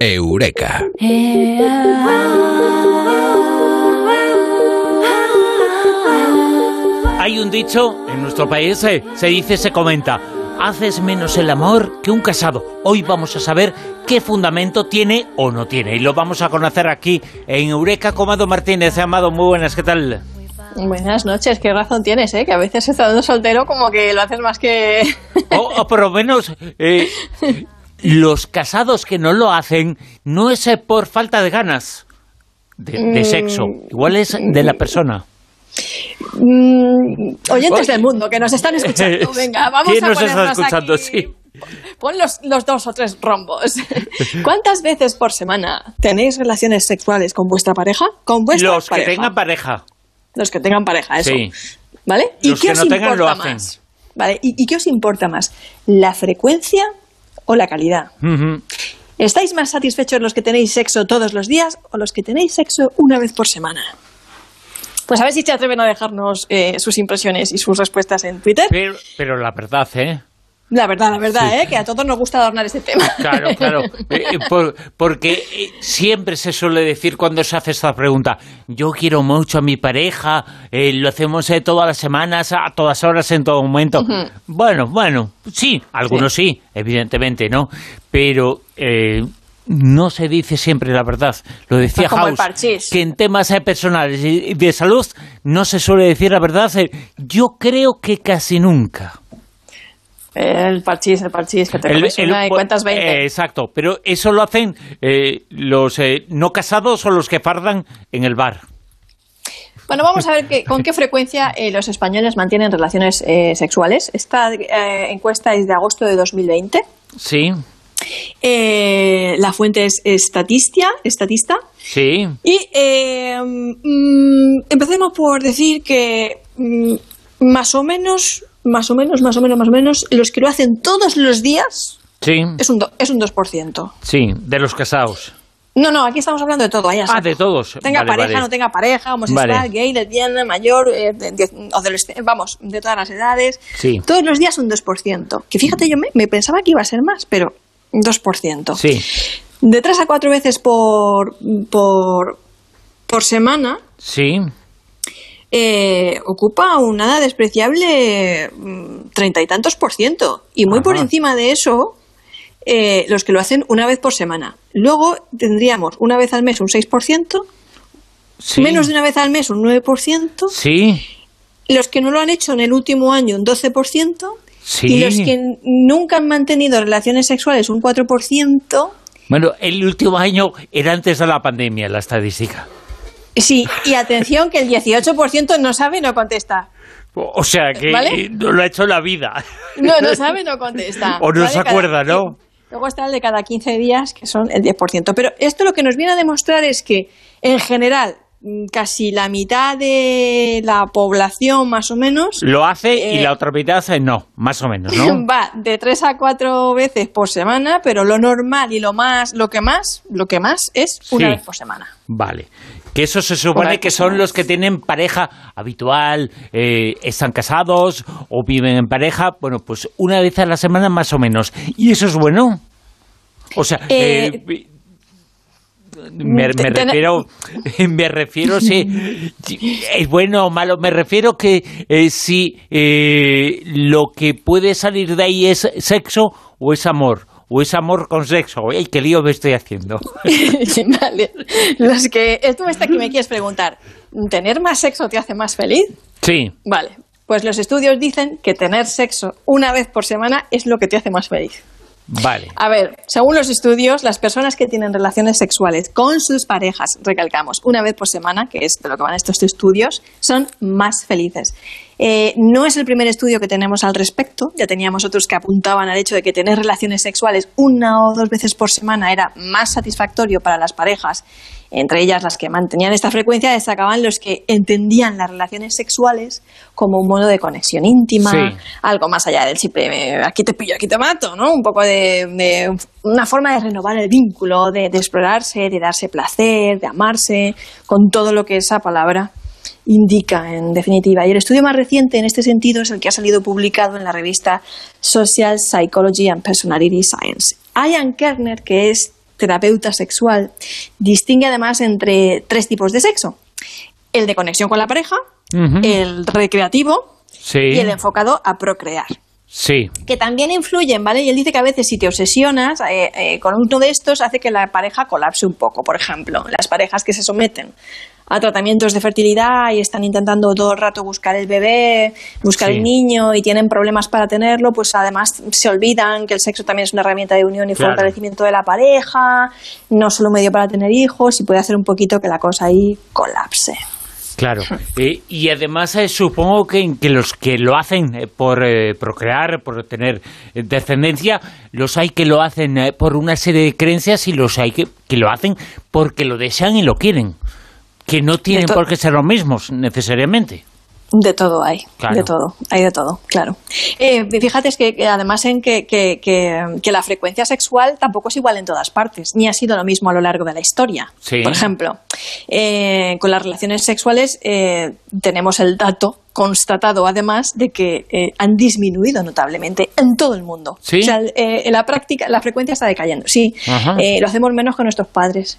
Eureka. Hay un dicho en nuestro país, eh, se dice, se comenta, haces menos el amor que un casado. Hoy vamos a saber qué fundamento tiene o no tiene. Y lo vamos a conocer aquí en Eureka Comado Martínez. Amado, muy buenas, ¿qué tal? Buenas noches, qué razón tienes, ¿eh? Que a veces estando soltero como que lo haces más que... o, o por lo menos... Eh, los casados que no lo hacen no es eh, por falta de ganas de, de Mm. sexo, igual es de la persona. Mm, oyentes del mundo que nos están escuchando, venga, vamos ¿Quién a nos está escuchando? aquí. Sí. Pon los, los dos o tres rombos. ¿Cuántas veces por semana tenéis relaciones sexuales con vuestra pareja? Con vuestra Los que tengan pareja. Los que tengan pareja, eso. Sí. ¿Vale? ¿Y Los qué que os no tengan, importa lo hacen. más? ¿Vale? ¿Y, y qué os importa más? ¿La frecuencia o la calidad? ¿Estáis más satisfechos los que tenéis sexo todos los días o los que tenéis sexo una vez por semana? Pues a ver si se atreven a dejarnos eh, sus impresiones y sus respuestas en Twitter. Pero, pero la verdad, ¿eh? La verdad, la verdad, ¿eh? que a todos nos gusta adornar este tema. Claro, claro. Eh, eh, por- porque eh, siempre se suele decir cuando se hace esta pregunta, yo quiero mucho a mi pareja, eh, lo hacemos todas las semanas, a todas horas, en todo momento. Bueno, bueno, sí, algunos sí. evidentemente, ¿no? Pero... eh, no se dice siempre la verdad. Lo decía Pues House, parchís. que en temas personales y de salud no se suele decir la verdad. Yo creo que casi nunca. El parchís, el parchís, que te El- comes el- una y cuentas 20. eh, exacto, pero eso lo hacen eh, los eh, no casados o los que fardan en el bar. Bueno, vamos a ver que- con qué frecuencia eh, los españoles mantienen relaciones eh, sexuales. Esta eh, encuesta es de agosto de 2020. Sí, la fuente es Estatistia, Estatista. sí, Y mm, empecemos por decir que mm, más o menos, más o menos, más o menos, más o menos, los que lo hacen todos los días sí, es un, do- es un 2%. sí, de los casados. No, no, aquí estamos hablando de todo. ahí a Ah, de todos. Tenga Vale, pareja, vale. no tenga pareja, homosexual, Vale. gay, lesbiana, mayor, eh, de- de- adolescente, vamos, de todas las edades. Sí. Todos los días un 2%. Que fíjate, yo me, me pensaba que iba a ser más, pero 2%. Sí, De tres a cuatro veces por, por, por semana sí, eh, ocupa una nada despreciable mm, treinta y tantos por ciento. Y muy por encima de eso, eh, los que lo hacen una vez por semana. Luego tendríamos una vez al mes un 6%, sí. menos de una vez al mes un 9%, Sí, los que no lo han hecho en el último año un 12%, sí. y los que nunca han mantenido relaciones sexuales un 4%. Bueno, el último año era antes de la pandemia, la estadística. Sí, y atención que el 18% no sabe no contesta. O sea que ¿Vale? eh, no lo ha hecho la vida. No, no sabe no contesta. O no ¿Vale? se Cada- acuerda, ¿no? Luego está el de cada 15 días, que son el 10%. Pero esto lo que nos viene a demostrar es que, en general, casi la mitad de la población, más o menos, Lo hace y Eh, la otra mitad eh, no, más o menos, ¿no? va de 3 a 4 veces por semana, pero lo normal y lo más, lo que más, lo que más es una Sí. vez por semana. Vale. Que eso se supone que son los que tienen pareja habitual, eh, están casados o viven en pareja. Bueno, pues una vez a la semana más o menos. ¿Y eso es bueno? O sea, Eh, eh, me, refiero, me refiero si es bueno o malo. Me refiero que eh, si eh, lo que puede salir de ahí es sexo o es amor. O es amor con sexo. ¡Ay, qué lío me estoy haciendo! vale. Los que, tú esta que me quieres preguntar, ¿tener más sexo te hace más feliz? Sí, Vale. Pues los estudios dicen que tener sexo una vez por semana es lo que te hace más feliz. Vale. A ver, según los estudios, las personas que tienen relaciones sexuales con sus parejas, recalcamos, una vez por semana, que es de lo que van estos estudios, son más felices. Eh, no es el primer estudio que tenemos al respecto, ya teníamos otros que apuntaban al hecho de que tener relaciones sexuales una o dos veces por semana era más satisfactorio para las parejas, entre ellas las que mantenían esta frecuencia, destacaban los que entendían las relaciones sexuales como un modo de conexión íntima, Sí. algo más allá del simple aquí te pillo, aquí te mato, ¿no? Un poco de, de una forma de renovar el vínculo, de, de explorarse, de darse placer, de amarse, con todo lo que esa palabra indica, en definitiva. Y el estudio más reciente en este sentido es el que ha salido publicado en la revista Social Psychology and Personality Science. Ian Kerner, que es terapeuta sexual, distingue además entre tres tipos de sexo. El de conexión con la pareja, el recreativo y el enfocado a procrear. Sí. Que también influyen, ¿vale? Y él dice que a veces si te obsesionas eh, eh, con uno de estos hace que la pareja colapse un poco. Por ejemplo, las parejas que se someten a tratamientos de fertilidad y están intentando todo el rato buscar el bebé, buscar el niño y tienen problemas para tenerlo, pues además se olvidan que el sexo también es una herramienta de unión y fortalecimiento de la pareja, no solo un medio para tener hijos y puede hacer un poquito que la cosa ahí colapse. Claro, eh, y además eh, supongo que, que, los que lo hacen eh, por procrear, por tener descendencia, los hay que lo hacen por una serie de creencias y los hay que, que lo hacen porque lo desean y lo quieren, que no tienen por qué ser los mismos necesariamente. De todo hay, de todo, hay de todo, claro. Eh, fíjate es que, además en que, que, que, la frecuencia sexual tampoco es igual en todas partes, ni ha sido lo mismo a lo largo de la historia. Por ejemplo, eh, con las relaciones sexuales eh, tenemos el dato constatado además de que eh, han disminuido notablemente en todo el mundo. ¿Sí? O sea, eh, la práctica, la frecuencia está decayendo. Sí, eh, lo hacemos menos que nuestros padres.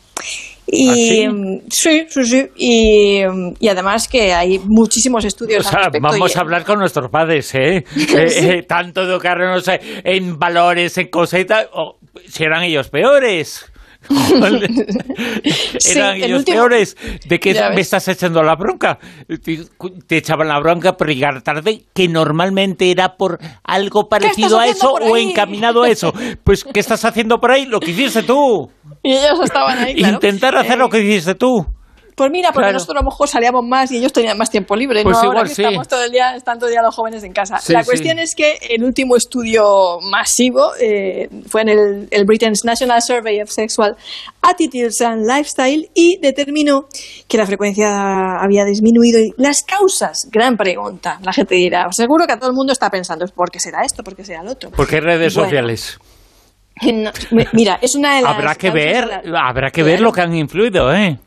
Y ¿Ah, sí? sí, sí, Y, y, además que hay muchísimos estudios. O sea, vamos a hablar con nuestros padres, ¿eh? tanto educarnos en valores, en cosas, o si eran ellos peores. Eran ellos peores. ¿De qué me estás echando la bronca? Te, echaban la bronca por llegar tarde, que normalmente era por algo parecido a eso o encaminado a eso. Pues, ¿qué estás haciendo por ahí? Lo que hiciste tú. Y ellos estaban ahí. Intentar hacer lo que hiciste tú. Pues mira, porque nosotros a lo mejor salíamos más y ellos tenían más tiempo libre. Pues ¿no? igual, Ahora que sí. estamos todo el día, están todo el día los jóvenes en casa. Sí, la cuestión es que el último estudio masivo eh, fue en el, el, Britain's National Survey of Sexual Attitudes and Lifestyle y determinó que la frecuencia había disminuido. Y las causas, gran pregunta. La gente dirá, seguro que a todo el mundo está pensando, ¿por qué será esto? ¿Por qué será el otro? ¿Por qué redes bueno, sociales? No, mira, es una de las habrá que ver, la... habrá que ver lo que han influido, ¿eh?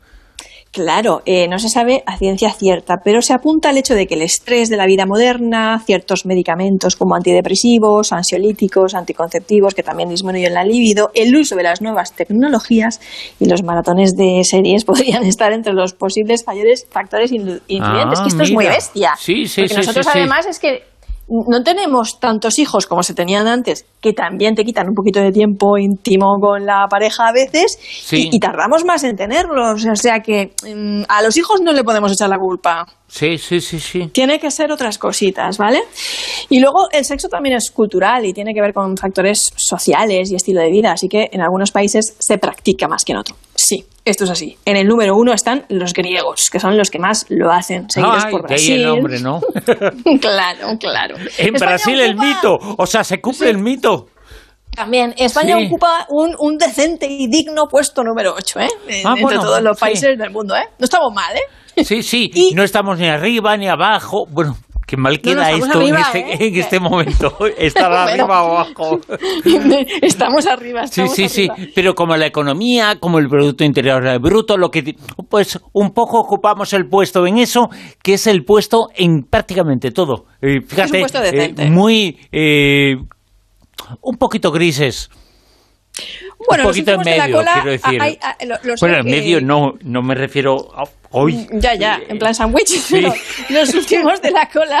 Claro, eh, no se sabe a ciencia cierta, pero se apunta al hecho de que el estrés de la vida moderna, ciertos medicamentos como antidepresivos, ansiolíticos, anticonceptivos que también disminuyen la libido, el uso de las nuevas tecnologías y los maratones de series podrían estar entre los posibles mayores factores influyentes. Ah, que esto mira. es muy bestia. Sí, sí, porque sí, nosotros además es que no tenemos tantos hijos como se tenían antes, que también te quitan un poquito de tiempo íntimo con la pareja a veces, Sí. y, y tardamos más en tenerlos. O sea que mm, a los hijos no le podemos echar la culpa. Sí, sí, sí, sí. Tiene que ser otras cositas, ¿vale? Y luego el sexo también es cultural y tiene que ver con factores sociales y estilo de vida, así que en algunos países se practica más que en otros. Sí, esto es así. En el número uno están los griegos, que son los que más lo hacen, seguidos Ay, por de ahí Brasil. el nombre, ¿no? claro, claro. en España Brasil el mito, o sea, se cumple el mito. También, España Sí. ocupa un, un decente y digno puesto número 8, ¿eh? En- Ah, entre bueno, todos los sí. países del mundo, ¿eh? No estamos mal, ¿eh? Sí, sí, Y- no estamos ni arriba ni abajo. Bueno, qué mal no, queda esto arriba, en, este, ¿eh? en este momento. Estar arriba o abajo. estamos arriba, Sí, estamos sí, sí, arriba. pero como la economía, como el Producto Interior Bruto, lo que pues un poco ocupamos el puesto en eso, que es el puesto en prácticamente todo. Eh, fíjate, puesto eh, decente. muy eh, un poquito grises. Bueno, un los poquito en últimos de la medio, cola, quiero decir. hay- hay- los bueno, en que- medio no, no me refiero a hoy. Ya, ya, en plan sándwich. pero Los últimos de la cola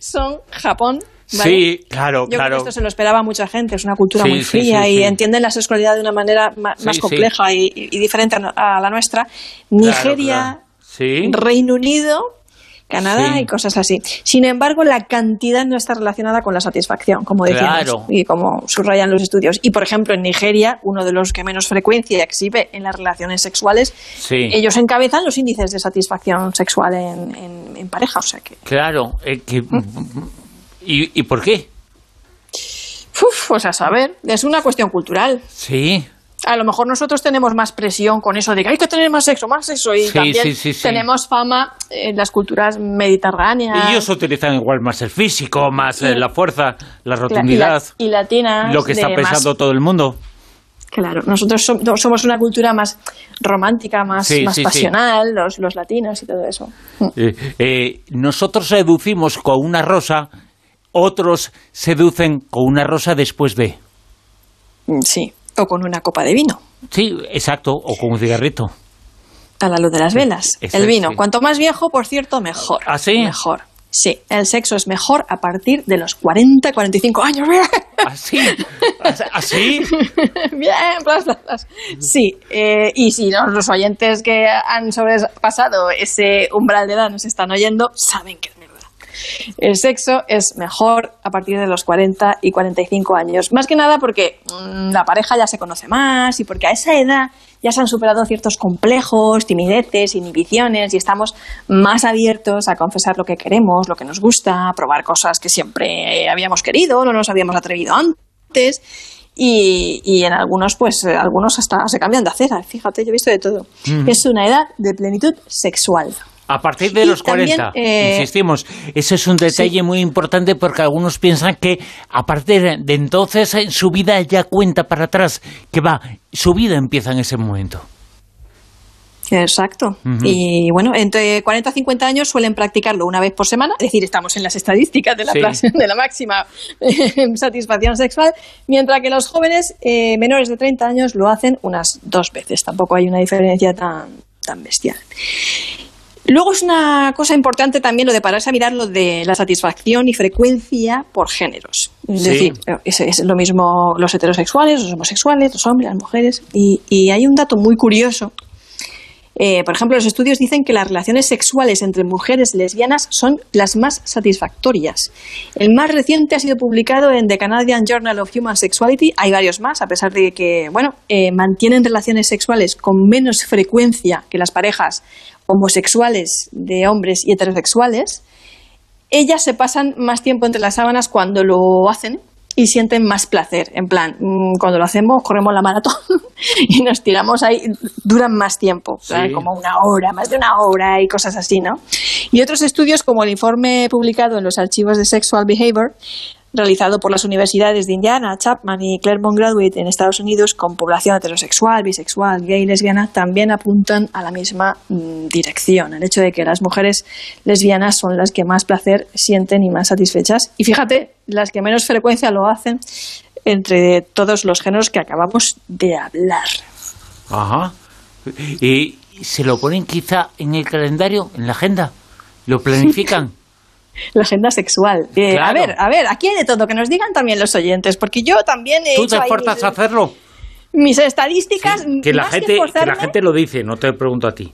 son Japón. ¿vale? Sí, claro, Yo creo claro. que esto se lo esperaba mucha gente, es una cultura Sí, muy sí, fría sí, y sí. entienden la sexualidad de una manera ma- Sí, más sí. compleja y, y diferente a a la nuestra. Nigeria, claro. Sí. Reino Unido, Canadá Sí. y cosas así. Sin embargo, la cantidad no está relacionada con la satisfacción, como decíamos, Claro. y como subrayan los estudios. Y, por ejemplo, en Nigeria, uno de los que menos frecuencia exhibe en las relaciones sexuales, Sí. ellos encabezan los índices de satisfacción sexual en, en- en pareja. O sea que, Claro, eh, que- ¿Mm? ¿Y, ¿y por qué? uf, pues a saber, es una cuestión cultural. Sí, A lo mejor nosotros tenemos más presión con eso de que hay que tener más sexo, más sexo. Y Sí, también sí, sí, tenemos fama en las culturas mediterráneas. ellos utilizan igual más el físico, más eh, Y- la fuerza, la la- y, rotundidad, la- y latinas. lo que está pensando más- todo el mundo. claro, nosotros som- no, somos una cultura más romántica, más, Sí, más sí, sí. pasional, Los, los latinos y todo eso. Eh, eh, nosotros seducimos con una rosa, otros seducen con una rosa después de. Mm, Sí, o con una copa de vino. Sí, exacto, o con un cigarrito. A la luz de las velas. el vino, cuanto más viejo, por cierto, mejor. ¿Ah, sí? Mejor. Sí, el sexo es mejor a partir de los 40, 45 años. ¿Así? ¿Así? Bien, plas, plas, Sí, eh, y si los oyentes que han sobrepasado ese umbral de edad nos están oyendo, saben que es. El sexo es mejor a partir de los 40 y 45 años. Más que nada porque mm, la pareja ya se conoce más y porque a esa edad ya se han superado ciertos complejos, timideces, inhibiciones y estamos más abiertos a confesar lo que queremos, lo que nos gusta, a probar cosas que siempre habíamos querido, no nos habíamos atrevido antes. Y, en algunos, pues, algunos hasta se cambian de acera. Fíjate, yo he visto de todo. Es una edad de plenitud sexual. A partir de los 40, eh, insistimos, ese es un detalle muy importante porque algunos piensan que a partir de entonces en su vida ya cuenta para atrás, que va, su vida empieza en ese momento. Exacto. Y bueno, entre 40 y 50 años suelen practicarlo una vez por semana, es decir, estamos en las estadísticas de la, de la máxima eh, satisfacción sexual, mientras que los jóvenes eh, menores de 30 años lo hacen unas dos veces. Tampoco hay una diferencia tan, tan bestial. Luego es una cosa importante también lo de pararse a mirar lo de la satisfacción y frecuencia por géneros. Es decir, es, lo mismo los heterosexuales, los homosexuales, los hombres, las mujeres. Y, hay un dato muy curioso. Eh, por ejemplo, los estudios dicen que las relaciones sexuales entre mujeres lesbianas son las más satisfactorias. El más reciente ha sido publicado en The Canadian Journal of Human Sexuality. Hay varios más, a pesar de que, bueno, eh, mantienen relaciones sexuales con menos frecuencia que las parejas homosexuales de hombres y heterosexuales, ellas se pasan más tiempo entre las sábanas cuando lo hacen y sienten más placer. En plan, mm, cuando lo hacemos, corremos la maratón y nos tiramos ahí, duran más tiempo, como una hora, más de una hora y cosas así, ¿no? Y otros estudios, como el informe publicado en los archivos de Sexual Behavior, realizado por las universidades de Indiana, Chapman y Claremont Graduate en Estados Unidos con población heterosexual, bisexual, gay y lesbiana, también apuntan a la misma mm, dirección, el hecho de que las mujeres lesbianas son las que más placer sienten y más satisfechas. Y fíjate, las que menos frecuencia lo hacen entre todos los géneros que acabamos de hablar. Ajá. ¿Y se lo ponen quizá en el calendario, en la agenda? ¿Lo planifican? La agenda sexual. Eh, a ver, a ver, aquí hay de todo, que nos digan también los oyentes, porque yo también he ¿Tú te esfuerzas a hacerlo? Mis estadísticas... que, la gente, que, la gente lo dice, no te pregunto a ti.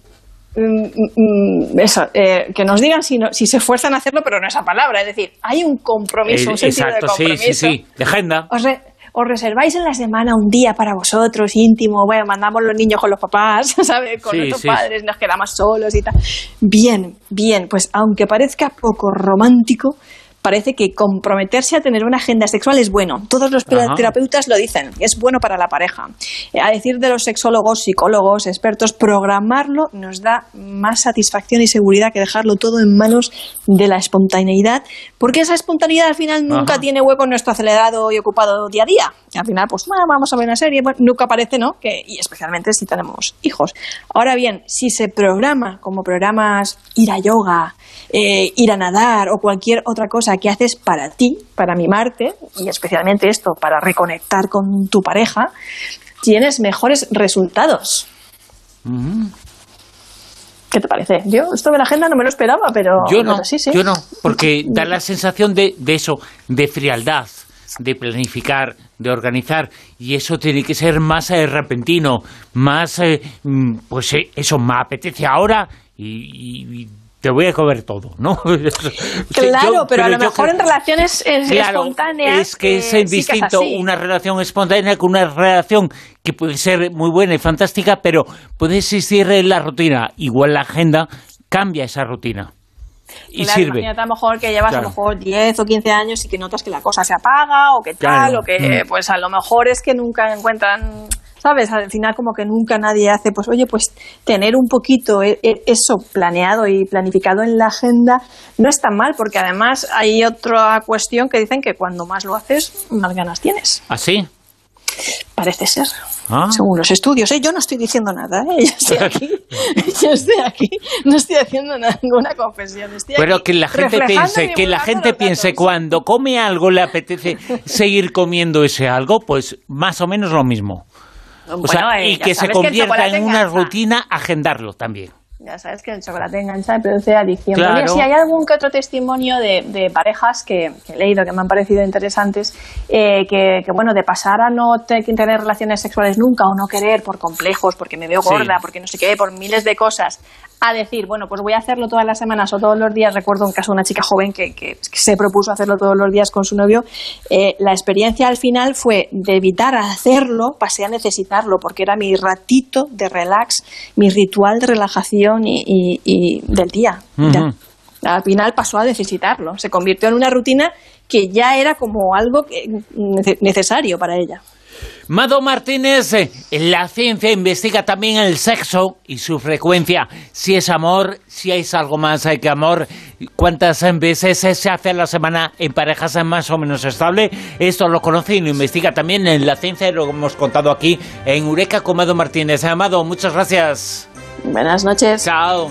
Mm, mm, eso, eh, que nos digan si, si se esfuerzan a hacerlo, pero no esa palabra. Es decir, hay un compromiso, un sentido exacto, de compromiso. sí, sí, sí, de agenda os reserváis en la semana un día para vosotros, íntimo, bueno, mandamos los niños con los papás, ¿sabes? Con nuestros padres, nos quedamos solos y tal. Bien, bien, pues aunque parezca poco romántico, parece que comprometerse a tener una agenda sexual es bueno. Todos los terapeutas lo dicen, es bueno para la pareja. Eh, a decir de los sexólogos, psicólogos, expertos, programarlo nos da más satisfacción y seguridad que dejarlo todo en manos de la espontaneidad, porque esa espontaneidad al final nunca tiene hueco en nuestro acelerado y ocupado día a día. al final, pues bueno, vamos a ver una serie, nunca aparece, ¿no? Que, y especialmente si tenemos hijos. Ahora bien, si se programa como programas ir a yoga, eh, ir a nadar o cualquier otra cosa que haces para ti, para mimarte, y especialmente esto, para reconectar con tu pareja, tienes mejores resultados. ¿Qué te parece? Yo esto de la agenda no me lo esperaba, pero yo no, sí, sí. yo no, porque da la sensación de, de eso, de frialdad, de planificar, de organizar, y eso tiene que ser más eh, repentino, más, eh, mm, pues eso, me apetece ahora y te voy a comer todo, ¿no? claro, pero, a lo mejor en relaciones espontáneas... Es que es eh, distinto una relación espontánea con una relación que puede ser muy buena y fantástica, pero puede existir en la rutina. Igual la agenda cambia esa rutina. Y sirve. Imagínate a lo mejor que llevas a lo mejor 10 o 15 años y que notas que la cosa se apaga o que tal, o que mm. pues a lo mejor es que nunca encuentran ¿sabes? Al final como que nunca nadie hace, pues oye, pues tener un poquito e, e, eso planeado y planificado en la agenda no es tan mal, porque además hay otra cuestión que dicen que cuando más lo haces, más ganas tienes. ¿Ah, sí? Parece ser. Ah. Según los estudios, ¿eh? yo no estoy diciendo nada, ¿eh? yo estoy aquí, yo estoy aquí, no estoy haciendo ninguna confesión. Pero que la gente piense, que la gente piense cuando come algo le apetece seguir comiendo ese algo, pues más o menos lo mismo. O sea, y que se convierta en una rutina agendarlo también. Ya sabes que el chocolate engancha y produce adicción. Claro. si hay algún que otro testimonio de, parejas que, he leído que me han parecido interesantes, eh, que, bueno, de pasar a no tener relaciones sexuales nunca o no querer por complejos, porque me veo gorda, porque no sé qué, por miles de cosas, a decir, bueno, pues voy a hacerlo todas las semanas o todos los días. Recuerdo un caso de una chica joven que, que, se propuso hacerlo todos los días con su novio. Eh, la experiencia al final fue de evitar hacerlo, pasé a necesitarlo, porque era mi ratito de relax, mi ritual de relajación y, del día. Al final pasó a necesitarlo, se convirtió en una rutina que ya era como algo necesario para ella. Mado Martínez, eh, la ciencia investiga también el sexo y su frecuencia. Si es amor, si es algo más que amor, cuántas veces se hace a la semana en parejas más o menos estable. Esto lo conoce y lo investiga también en la ciencia y lo hemos contado aquí en Eureka con Mado Martínez. Amado, muchas gracias. Buenas noches. Chao.